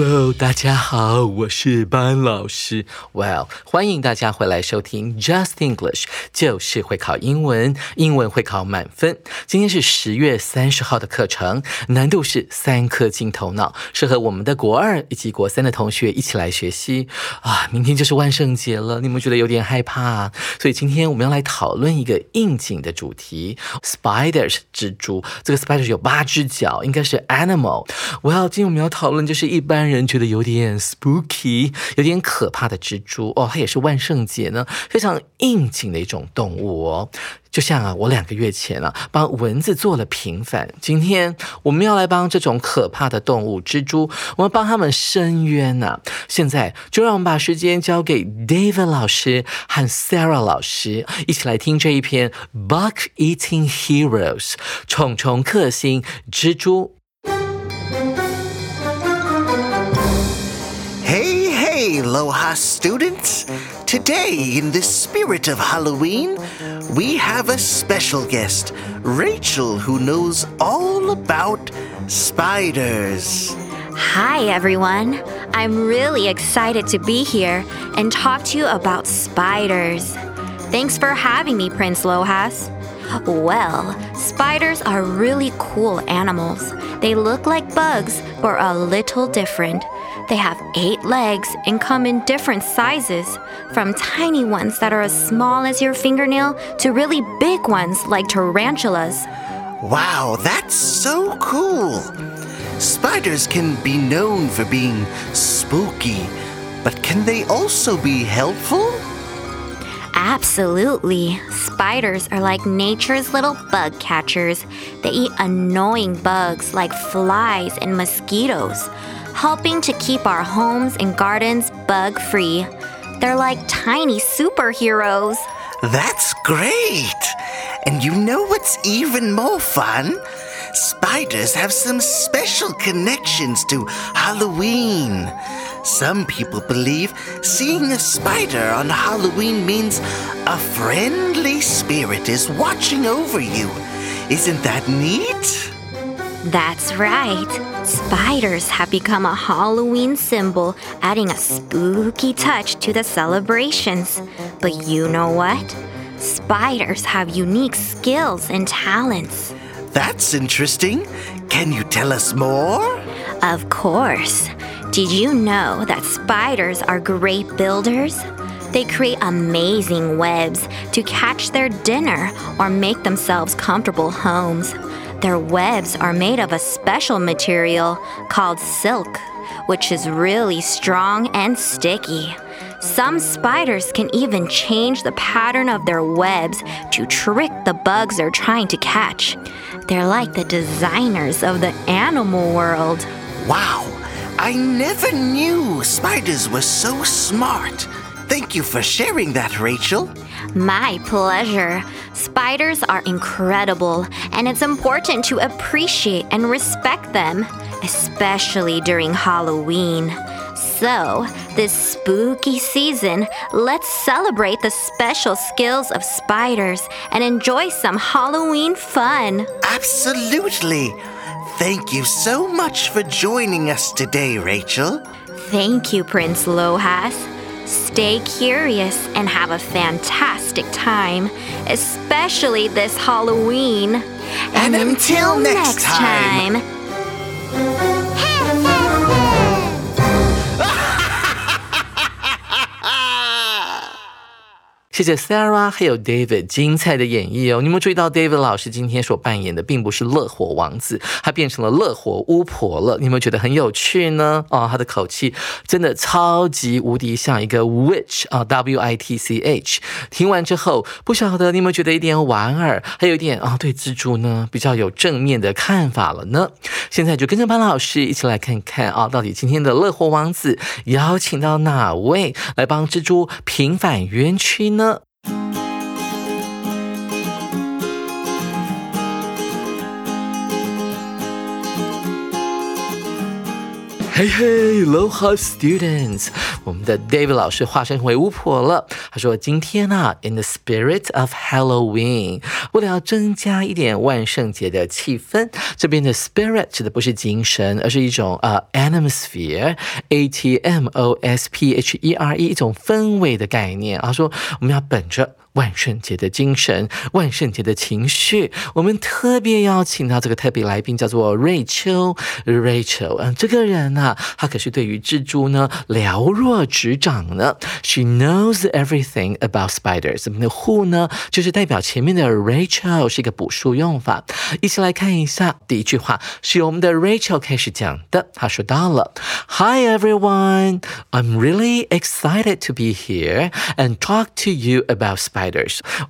Hello，大家好，我是班老师。Well，欢迎大家回来收听 Just English，就是会考英文，英文会考满分。今天是十月三十号的课程，难度是三颗金头脑，适合我们的国二以及国三的同学一起来学习啊！明天就是万圣节了，你们觉得有点害怕？啊所以今天我们要来讨论一个应景的主题：spiders，蜘蛛。这个 spider 有八只脚，应该是 animal。Well，今天我们要讨论就是一般。人觉得有点 spooky，有点可怕的蜘蛛哦，它也是万圣节呢非常应景的一种动物哦。就像啊，我两个月前啊帮蚊子做了平反，今天我们要来帮这种可怕的动物蜘蛛，我们帮他们伸冤呐。现在就让我们把时间交给 David 老师和 Sarah 老师，一起来听这一篇 Bug Eating Heroes 虫虫克星蜘蛛。Aloha, students! Today, in the spirit of Halloween, we have a special guest, Rachel, who knows all about spiders. Hi, everyone. I'm really excited to be here and talk to you about spiders. Thanks for having me, Prince Lohas. Well, spiders are really cool animals. They look like bugs, but are a little different. They have eight legs and come in different sizes, from tiny ones that are as small as your fingernail to really big ones like tarantulas. Wow, that's so cool! Spiders can be known for being spooky, but can they also be helpful? Absolutely. Spiders are like nature's little bug catchers. They eat annoying bugs like flies and mosquitoes helping to keep our homes and gardens bug free. They're like tiny superheroes. That's great! And you know what's even more fun? Spiders have some special connections to Halloween. Some people believe seeing a spider on Halloween means a friendly spirit is watching over you. Isn't that neat? That's right. Spiders have become a Halloween symbol, adding a spooky touch to the celebrations. But you know what? Spiders have unique skills and talents. That's interesting. Can you tell us more? Of course. Did you know that spiders are great builders? They create amazing webs to catch their dinner or make themselves comfortable homes. Their webs are made of a special material called silk, which is really strong and sticky. Some spiders can even change the pattern of their webs to trick the bugs they're trying to catch. They're like the designers of the animal world. Wow, I never knew spiders were so smart. Thank you for sharing that, Rachel. My pleasure. Spiders are incredible, and it's important to appreciate and respect them, especially during Halloween. So, this spooky season, let's celebrate the special skills of spiders and enjoy some Halloween fun. Absolutely. Thank you so much for joining us today, Rachel. Thank you, Prince Lohas. Stay curious and have a fantastic time, especially this Halloween. And, and until, until, next, next time. time. 谢谢 Sarah 还有 David 精彩的演绎哦。你有没有注意到 David 老师今天所扮演的并不是乐火王子，他变成了乐火巫婆了？你有没有觉得很有趣呢？哦，他的口气真的超级无敌像一个 witch 啊，W I T C H。听完之后，不晓得你有没有觉得一点莞尔，还有一点啊，对蜘蛛呢比较有正面的看法了呢？现在就跟着班老师一起来看看啊，到底今天的乐活王子邀请到哪位来帮蜘蛛平反冤屈呢？嘿嘿，Aloha students，我们的 David 老师化身为巫婆了。他说：“今天啊，in the spirit of Halloween，为了要增加一点万圣节的气氛，这边的 spirit 指的不是精神，而是一种呃 atmosphere，a t m o s p h e r e 一种氛围的概念。他说我们要本着。” 万圣节的精神，万圣节的情绪，我们特别邀请到这个特别来宾，叫做瑞秋。Rachel，嗯，这个人呢，他可是对于蜘蛛呢了若指掌呢。She knows everything about spiders。我们的 who 呢，就是代表前面的 Rachel 是一个补数用法。一起来看一下，第一句话是由我们的 Rachel 开始讲的。他说到了：“Hi everyone, I'm really excited to be here and talk to you about spiders.”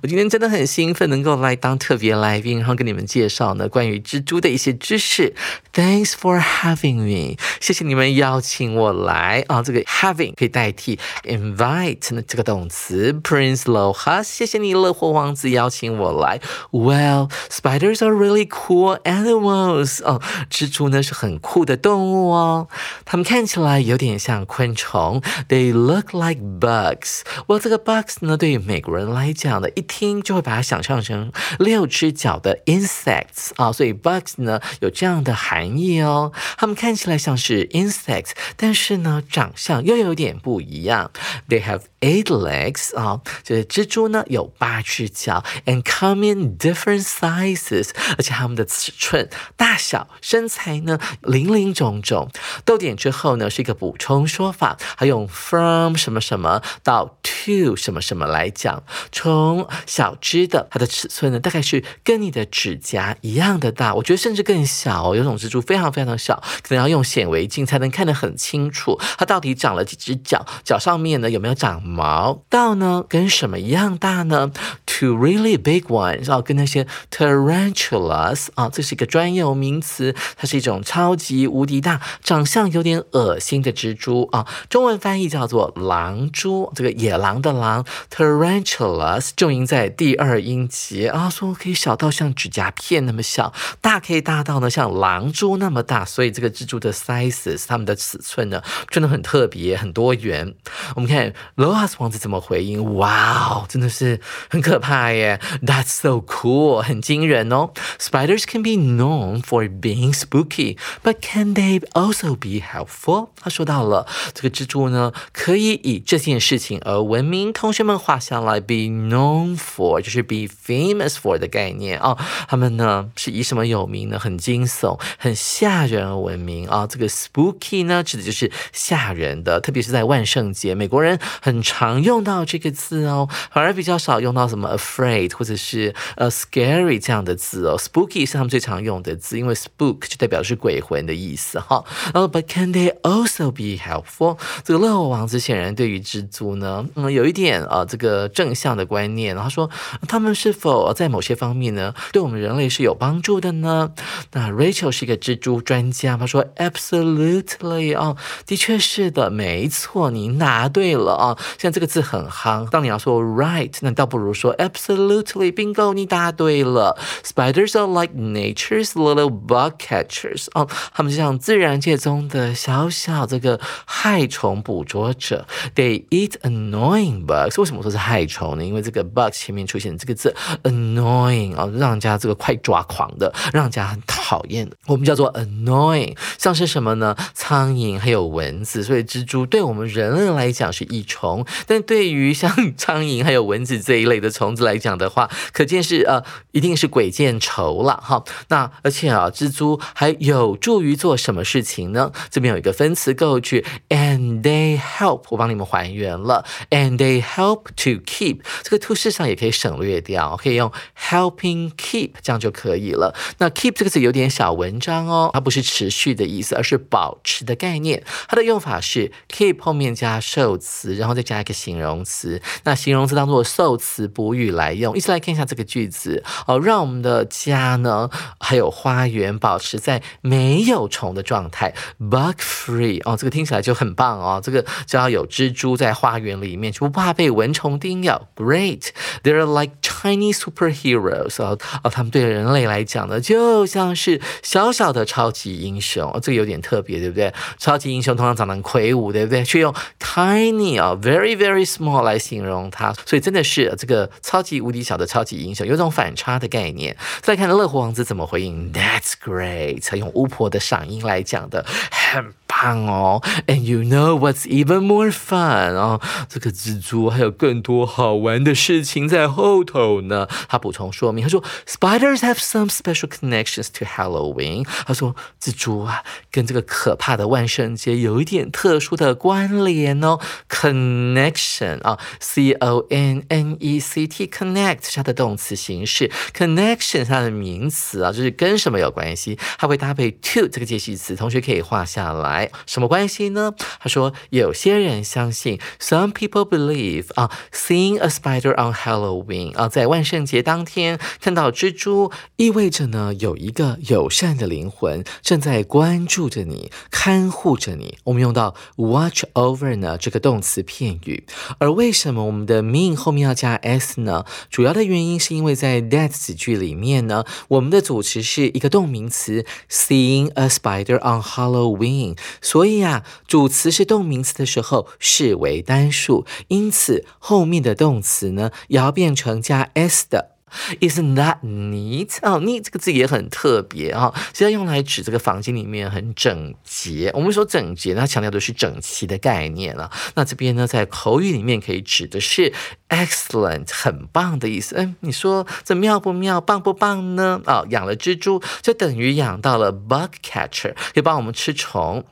我今天真的很兴奋，能够来当特别来宾，然后跟你们介绍呢关于蜘蛛的一些知识。Thanks for having me，谢谢你们邀请我来啊。这个 having 可以代替 invite 呢这个动词。Prince Loha，谢谢你乐活王子邀请我来。Well，spiders are really cool animals。哦，蜘蛛呢是很酷的动物哦，它们看起来有点像昆虫。They look like bugs。Well，这个 bugs 呢对于美国人来来讲的，一听就会把它想象成六只脚的 insects 啊，所以 bugs 呢有这样的含义哦。它们看起来像是 insects，但是呢长相又有点不一样。They have eight legs 啊，就是蜘蛛呢有八只脚，and come in different sizes，而且它们的尺寸、大小、身材呢林林总总。逗点之后呢是一个补充说法，还用 from 什么什么到 to 什么什么来讲。从小只的，它的尺寸呢，大概是跟你的指甲一样的大，我觉得甚至更小。有种蜘蛛非常非常的小，可能要用显微镜才能看得很清楚，它到底长了几只脚，脚上面呢有没有长毛。到呢跟什么一样大呢？To really big ones，哦，跟那些 tarantulas 啊，这是一个专有名词，它是一种超级无敌大、长相有点恶心的蜘蛛啊。中文翻译叫做狼蛛，这个野狼的狼 tarantula。重音在第二音节啊，说可以小到像指甲片那么小，大可以大到呢像狼蛛那么大，所以这个蜘蛛的 sizes 它们的尺寸呢真的很特别很多元。我们看 Loas 王子怎么回应，哇哦，真的是很可怕耶！That's so cool，很惊人哦。Spiders can be known for being spooky，but can they also be helpful？他说到了这个蜘蛛呢，可以以这件事情而闻名。同学们画下来，be。Known for 就是 be famous for 的概念啊，他们呢是以什么有名呢？很惊悚、很吓人而闻名啊。这个 spooky 呢，指的就是吓人的，特别是在万圣节，美国人很常用到这个字哦，反而比较少用到什么 afraid 或者是呃 scary 这样的字哦。spooky 是他们最常用的字，因为 spook 就代表是鬼魂的意思哈。然后 but can they also be helpful？这个乐活王子显然对于蜘蛛呢，嗯，有一点啊，这个正向的。观念，然后说他们是否在某些方面呢，对我们人类是有帮助的呢？那 Rachel 是一个蜘蛛专家，他说 Absolutely 啊，的确是的，没错，你答对了啊。现在这个字很夯，当你要说 right，那倒不如说 Absolutely，bingo，你答对了。Spiders are like nature's little bug catchers 啊，他们就像自然界中的小小这个害虫捕捉者。They eat annoying bugs。为什么说是害虫呢？因为这个 bug 前面出现这个字 annoying 啊，让人家这个快抓狂的，让人家很讨厌的，我们叫做 annoying。像是什么呢苍蝇还有蚊子，所以蜘蛛对我们人类来讲是益虫，但对于像苍蝇还有蚊子这一类的虫子来讲的话，可见是呃，一定是鬼见愁了哈。那而且啊，蜘蛛还有助于做什么事情呢？这边有一个分词构句，and they help，我帮你们还原了，and they help to keep，这个 to 事实上也可以省略掉，可以用 helping keep，这样就可以了。那 keep 这个字有点小文章哦，它不是持续的意思，而是保持的概念。它的用法是 keep 后面加受词，然后再加一个形容词。那形容词当做受词补语来用。一起来看一下这个句子哦，让我们的家呢，还有花园保持在没有虫的状态，bug free 哦，这个听起来就很棒哦。这个只要有蜘蛛在花园里面，就不怕被蚊虫叮咬。Great，they're like tiny superheroes 哦哦，他们对人类来讲呢，就像是小小的超级英雄。这个有点特别，对不对？超级英雄通常长得魁梧，对不对？却用 tiny 啊，very very small 来形容它，所以真的是这个超级无敌小的超级英雄，有种反差的概念。再看乐活王子怎么回应，That's great，用巫婆的嗓音来讲的，很。棒哦，And you know what's even more fun？哦，这个蜘蛛还有更多好玩玩的事情在后头呢。他补充说明，他说，Spiders have some special connections to Halloween。他说，蜘蛛啊，跟这个可怕的万圣节有一点特殊的关联哦。Connection 啊，C O N N E C T，connect 是它的动词形式，connection 它的名词啊，就是跟什么有关系，它会搭配 to 这个介系词，同学可以画下来。什么关系呢？他说，有些人相信，Some people believe 啊，seeing a spider on Halloween 啊，在万圣节当天看到蜘蛛，意味着呢，有一个友善的灵魂正在关注着你，看护着你。我们用到 watch over 呢这个动词片语。而为什么我们的 mean 后面要加 s 呢？主要的原因是因为在 that 子句里面呢，我们的主词是一个动名词，seeing a spider on Halloween。所以啊，主词是动名词的时候视为单数，因此后面的动词词呢也要变成加 s 的。Isn't that neat？哦，neat 这个字也很特别啊，是要用来指这个房间里面很整洁。我们说整洁，它强调的是整齐的概念了。那这边呢，在口语里面可以指的是。Excellent，很棒的意思。嗯，你说这妙不妙，棒不棒呢？啊，养了蜘蛛就等于养到了 bug catcher，可以帮我们吃虫。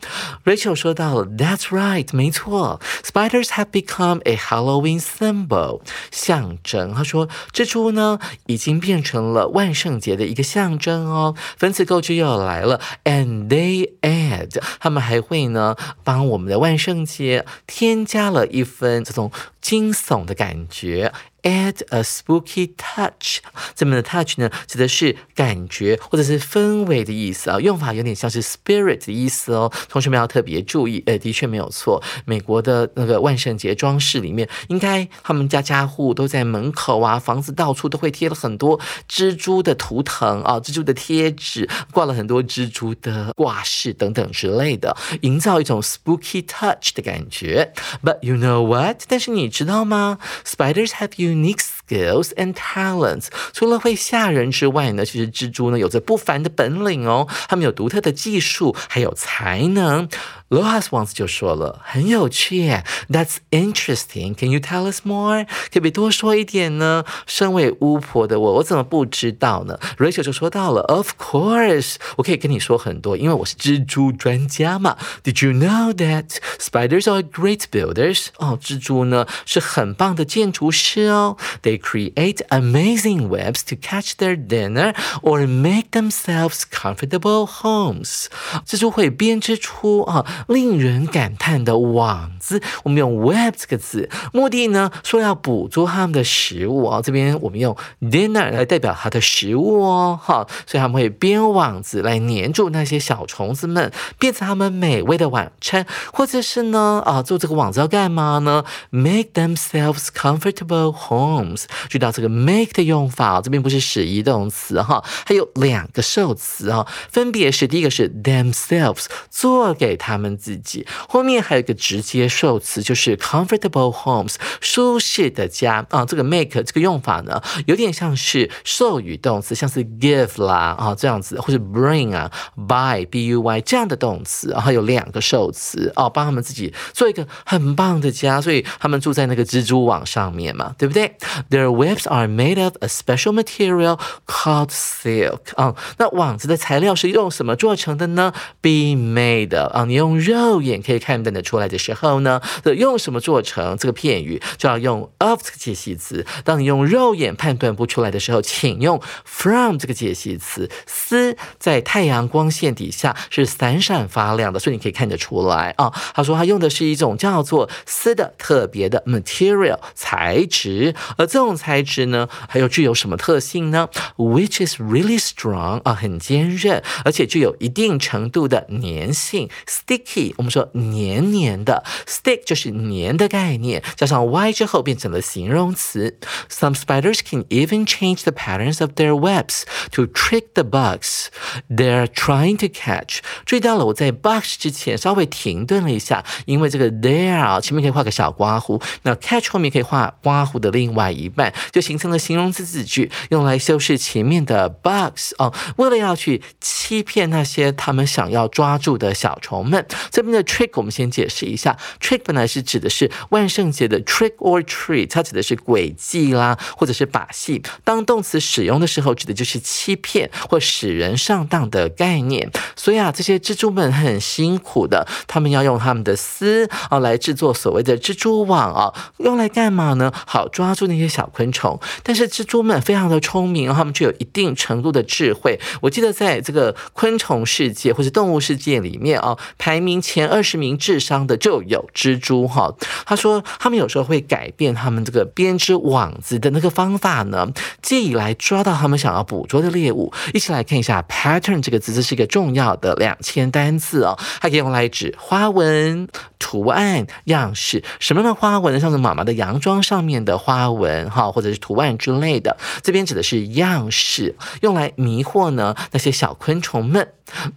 Rachel 说到了，That's right，没错。Spiders have become a Halloween symbol，象征。他说，蜘蛛呢已经变成了万圣节的一个象征哦。分词构句又来了，and they add，他们还会呢帮我们的万圣节添加了一分这种。惊悚的感觉。Add a spooky touch，这边的 touch 呢，指的是感觉或者是氛围的意思啊，用法有点像是 spirit 的意思哦。同学们要特别注意，呃，的确没有错。美国的那个万圣节装饰里面，应该他们家家户都在门口啊，房子到处都会贴了很多蜘蛛的图腾啊，蜘蛛的贴纸，挂了很多蜘蛛的挂饰等等之类的，营造一种 spooky touch 的感觉。But you know what？但是你知道吗？Spiders have you unique skills and talents。除了会吓人之外呢，其实蜘蛛呢有着不凡的本领哦，他们有独特的技术，还有才能。Lohas 王子就说了，很有趣耶，That's interesting. Can you tell us more？可不可以多说一点呢？身为巫婆的我，我怎么不知道呢？Rachel 就说到了，Of course，我可以跟你说很多，因为我是蜘蛛专家嘛。Did you know that spiders are great builders？哦，蜘蛛呢是很棒的建筑师哦。They create amazing webs to catch their dinner or make themselves comfortable homes。蜘蛛会编织出啊。令人感叹的网子，我们用 web 这个字，目的呢说要捕捉他们的食物啊。这边我们用 dinner 来代表它的食物哦，哈，所以他们会编网子来粘住那些小虫子们，变成他们美味的晚餐，或者是呢啊，做这个网子要干嘛呢？Make themselves comfortable homes。注意到这个 make 的用法，这边不是使役动词哈，还有两个受词哈，分别是第一个是 themselves，做给他们。自己。后面还有一个直接受词，就是 comfortable homes，舒适的家啊。这个 make 这个用法呢，有点像是授予动词，像是 give 啦啊这样子，或者 bring 啊，buy b u y 这样的动词，然后有两个受词哦，帮他们自己做一个很棒的家，所以他们住在那个蜘蛛网上面嘛，对不对？Their webs are made of a special material called silk 啊。那网子的材料是用什么做成的呢？Be made 啊，你用肉眼可以看得出来的时候呢，用什么做成？这个片语就要用 of 这个解析词。当你用肉眼判断不出来的时候，请用 from 这个解析词。丝在太阳光线底下是闪闪发亮的，所以你可以看得出来啊。他说他用的是一种叫做丝的特别的 material 材质，而这种材质呢，还有具有什么特性呢？Which is really strong 啊，很坚韧，而且具有一定程度的粘性。Sticky，我们说黏黏的，stick 就是黏的概念，加上 y 之后变成了形容词。Some spiders can even change the patterns of their webs to trick the bugs they're trying to catch。注意到了，我在 bugs 之前稍微停顿了一下，因为这个 there 前面可以画个小刮胡，那 catch 后面可以画刮胡的另外一 就形成了形容词子句，用来修饰前面的 bugs 哦。为了要去欺骗那些他们想要抓住的小虫们，这边的 trick 我们先解释一下，trick 本来是指的是万圣节的 trick or treat，它指的是诡计啦，或者是把戏。当动词使用的时候，指的就是欺骗或使人上当的概念。所以啊，这些蜘蛛们很辛苦的，他们要用他们的丝啊来制作所谓的蜘蛛网啊，用来干嘛呢？好抓住那些小昆虫。但是蜘蛛们非常的聪明，他们具有一定程度的智慧。我记得在这个昆虫世界或者动物世界里面哦，排名前二十名智商的就有蜘蛛哈。他说他们有时候会改变他们这个编织网子的那个方法呢，借以来抓到他们想要捕捉的猎物。一起来看一下 pattern 这个字，这是一个重要的两千单字哦，它可以用来指花纹、图案、样式。什么样的花纹呢？像是妈妈的洋装上面的花纹好，或者是图案之类的。这边指的是样式，用来迷惑呢那些小昆虫们。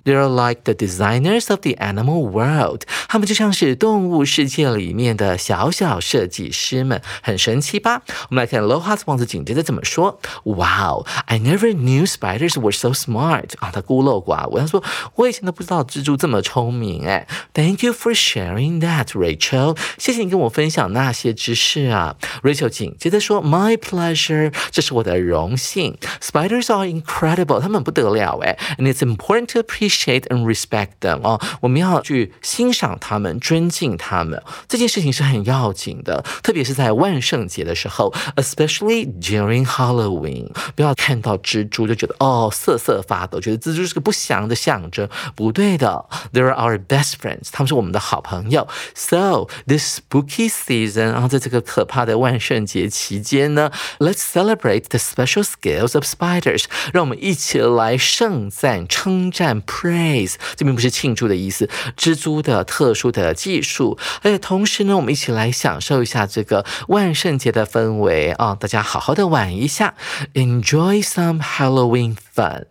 They're like the designers of the animal world，他们就像是动物世界里面的小小设计师们，很神奇吧？我们来看 Low Heart 王子紧接着怎么说：Wow, I never knew spiders were so smart 啊，他孤陋寡闻，他说我以前都不知道蜘蛛这么聪明哎。Thank you for sharing that, Rachel，谢谢你跟我分享那些知识啊。Rachel 紧接着说：My pleasure，这是我的荣幸。Spiders are incredible，他们不得了哎，and it's important to appreciate and respect them 哦，我们要去欣赏他们，尊敬他们，这件事情是很要紧的，特别是在万圣节的时候，especially during Halloween。不要看到蜘蛛就觉得哦瑟瑟发抖，觉得蜘蛛是个不祥的象征，不对的。They're our best friends，他们是我们的好朋友。So this spooky season，然后在这个可怕的万圣节期间呢，Let's celebrate the special skills of spiders，让我们一起来盛赞、称赞。 Praise，这并不是庆祝的意思。蜘蛛的特殊的技术，而且同时呢，我们一起来享受一下这个万圣节的氛围啊！大家好好的玩一下，Enjoy some Halloween 范。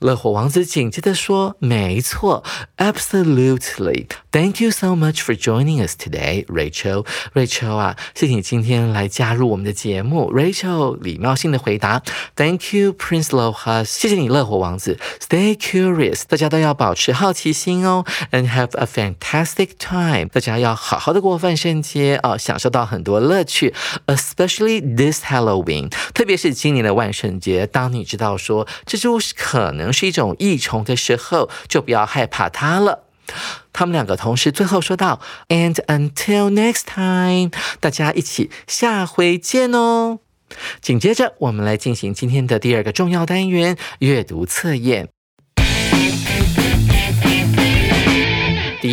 乐火王子紧接着说：“没错，Absolutely。Thank you so much for joining us today, Rachel. Rachel 啊，谢谢你今天来加入我们的节目。Rachel 礼貌性的回答：Thank you, Prince Lohas。谢谢你，乐火王子。Stay curious，大家都要保持好奇心哦。And have a fantastic time，大家要好好的过万圣节啊，享受到很多乐趣。Especially this Halloween，特别是今年的万圣节，当你知道说蜘蛛可能。是一种益虫的时候，就不要害怕它了。他们两个同时最后说道：“And until next time，大家一起下回见哦。”紧接着，我们来进行今天的第二个重要单元——阅读测验。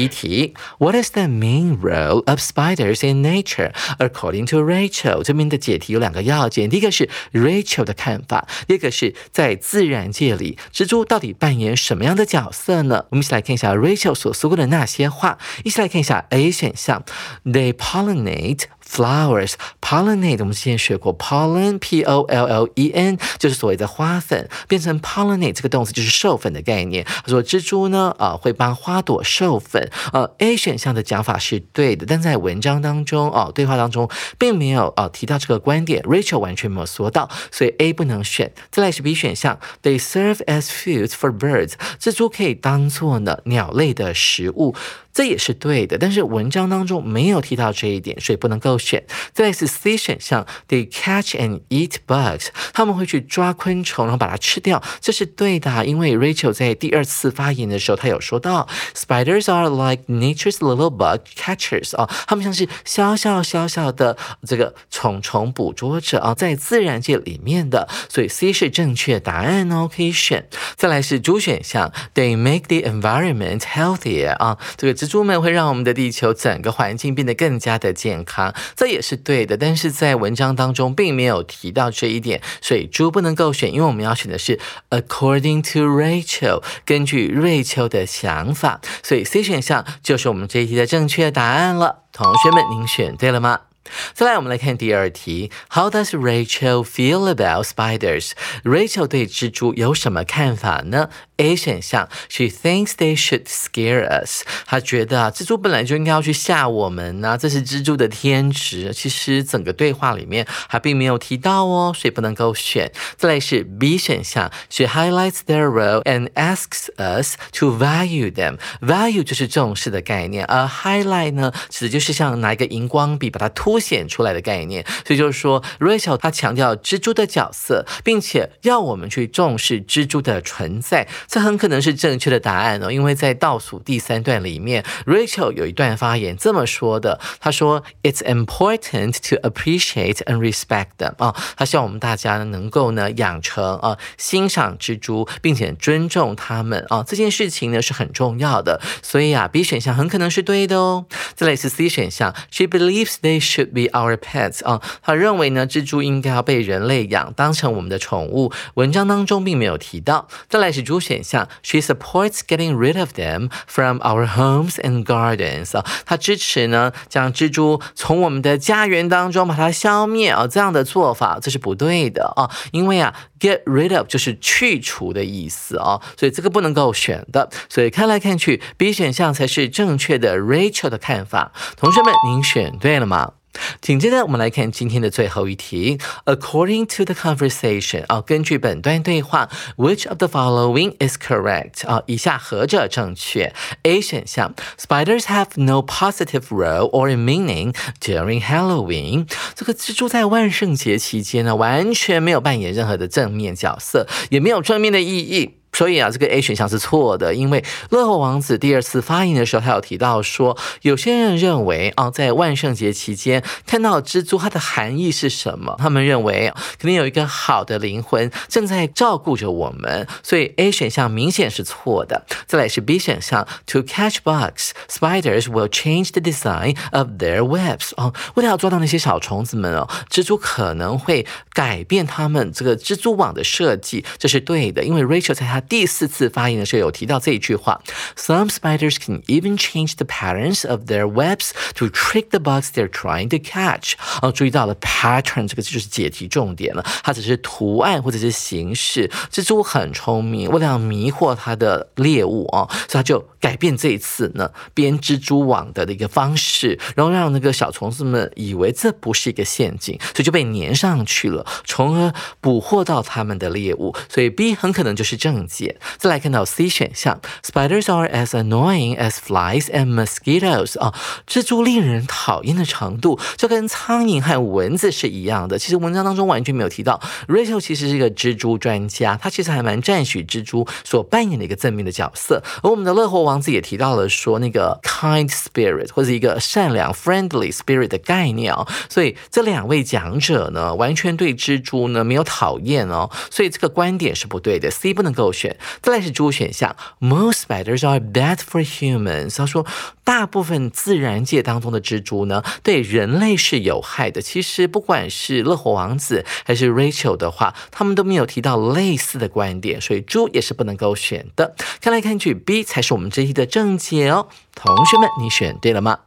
一题，What is the main role of spiders in nature according to Rachel？这边的解题有两个要件，第一个是 Rachel 的看法，第二个是在自然界里，蜘蛛到底扮演什么样的角色呢？我们一起来看一下 Rachel 所说过的那些话，一起来看一下 A 选项，They pollinate。Flowers pollinate，我们之前学过 pollen p o l l e n，就是所谓的花粉，变成 pollinate 这个动词就是授粉的概念。他说蜘蛛呢啊会帮花朵授粉，呃 A 选项的讲法是对的，但在文章当中哦对话当中并没有啊提到这个观点，Rachel 完全没有说到，所以 A 不能选。再来是 B 选项，They serve as food for birds，蜘蛛可以当做呢鸟类的食物。这也是对的，但是文章当中没有提到这一点，所以不能够选。再来是 C 选项，They catch and eat bugs，他们会去抓昆虫，然后把它吃掉，这是对的。因为 Rachel 在第二次发言的时候，他有说到，Spiders are like nature's little bug catchers 啊，他们像是小小小小的这个虫虫捕捉者啊，在自然界里面的，所以 C 是正确答案哦，可以选。再来是 D 选项，They make the environment healthier 啊，这个。蜘蛛们会让我们的地球整个环境变得更加的健康，这也是对的。但是在文章当中并没有提到这一点，所以猪不能够选，因为我们要选的是 according to Rachel，根据瑞秋的想法，所以 C 选项就是我们这一题的正确答案了。同学们，您选对了吗？再来，我们来看第二题。How does Rachel feel about spiders？Rachel 对蜘蛛有什么看法呢？A 选项，She thinks they should scare us。她觉得啊，蜘蛛本来就应该要去吓我们呐，这是蜘蛛的天职。其实整个对话里面还并没有提到哦，所以不能够选。再来是 B 选项，She highlights their role and asks us to value them。Value 就是重视的概念，而 highlight 呢，指的就是像拿一个荧光笔把它凸。显出来的概念，所以就是说，Rachel 他强调蜘蛛的角色，并且要我们去重视蜘蛛的存在，这很可能是正确的答案哦。因为在倒数第三段里面，Rachel 有一段发言这么说的，他说：“It's important to appreciate and respect them。”啊，他希望我们大家能够呢养成啊欣赏蜘蛛，并且尊重他们啊，这件事情呢是很重要的。所以啊，B 选项很可能是对的哦。再来是 C 选项，She believes they should。Be our pets 啊，他认为呢，蜘蛛应该要被人类养，当成我们的宠物。文章当中并没有提到。再来是 D 选项，She supports getting rid of them from our homes and gardens 啊，他支持呢将蜘蛛从我们的家园当中把它消灭啊，这样的做法这是不对的啊，因为啊，get rid of 就是去除的意思啊，所以这个不能够选的。所以看来看去，B 选项才是正确的。Rachel 的看法，同学们，您选对了吗？紧接着，我们来看今天的最后一题。According to the conversation，啊，根据本段对话，Which of the following is correct？啊，以下何者正确？A 选项，Spiders have no positive role or meaning during Halloween。这个蜘蛛在万圣节期间呢，完全没有扮演任何的正面角色，也没有正面的意义。所以啊，这个 A 选项是错的，因为乐活王子第二次发言的时候，他有提到说，有些人认为啊，在万圣节期间看到蜘蛛，它的含义是什么？他们认为肯定有一个好的灵魂正在照顾着我们，所以 A 选项明显是错的。再来是 B 选项，To catch bugs, spiders will change the design of their webs。哦，为了要抓到那些小虫子们哦，蜘蛛可能会改变他们这个蜘蛛网的设计，这是对的，因为 Rachel 在他。第四次发言的时候有提到这一句话：Some spiders can even change the patterns of their webs to trick the bugs they're trying to catch。哦，注意到了 pattern 这个就是解题重点了，它只是图案或者是形式。蜘蛛很聪明，为了要迷惑它的猎物啊，所以它就改变这一次呢编蜘蛛网的的一个方式，然后让那个小虫子们以为这不是一个陷阱，所以就被粘上去了，从而捕获到他们的猎物。所以 B 很可能就是正。解。再来看到 C 选项，Spiders are as annoying as flies and mosquitoes 啊，蜘蛛令人讨厌的程度就跟苍蝇和蚊子是一样的。其实文章当中完全没有提到，Rachel 其实是一个蜘蛛专家，他其实还蛮赞许蜘蛛所扮演的一个正面的角色。而我们的乐活王子也提到了说那个 kind spirit 或者一个善良 friendly spirit 的概念哦。所以这两位讲者呢，完全对蜘蛛呢没有讨厌哦，所以这个观点是不对的。C 不能够。选，再来是 D 选项，Most spiders are bad for humans。他说，大部分自然界当中的蜘蛛呢，对人类是有害的。其实不管是乐活王子还是 Rachel 的话，他们都没有提到类似的观点，所以猪也是不能够选的。看来看去，B 才是我们这一题的正解哦。同学们，你选对了吗？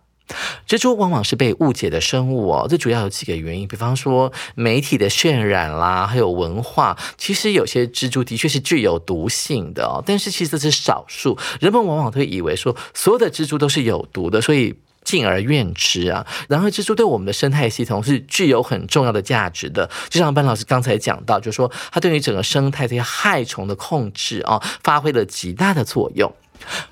蜘蛛往往是被误解的生物哦，这主要有几个原因，比方说媒体的渲染啦，还有文化。其实有些蜘蛛的确是具有毒性的哦，但是其实这是少数，人们往往会以为说所有的蜘蛛都是有毒的，所以敬而远之啊。然而，蜘蛛对我们的生态系统是具有很重要的价值的，就像班老师刚才讲到，就是说它对于整个生态这些害虫的控制啊，发挥了极大的作用。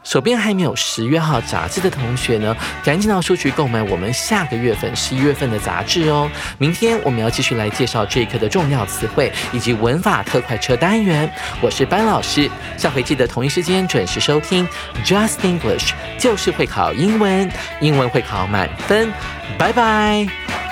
手边还没有十月号杂志的同学呢，赶紧到书局购买我们下个月份十一月份的杂志哦。明天我们要继续来介绍这一课的重要词汇以及文法特快车单元。我是班老师，下回记得同一时间准时收听 Just English，就是会考英文，英文会考满分。拜拜。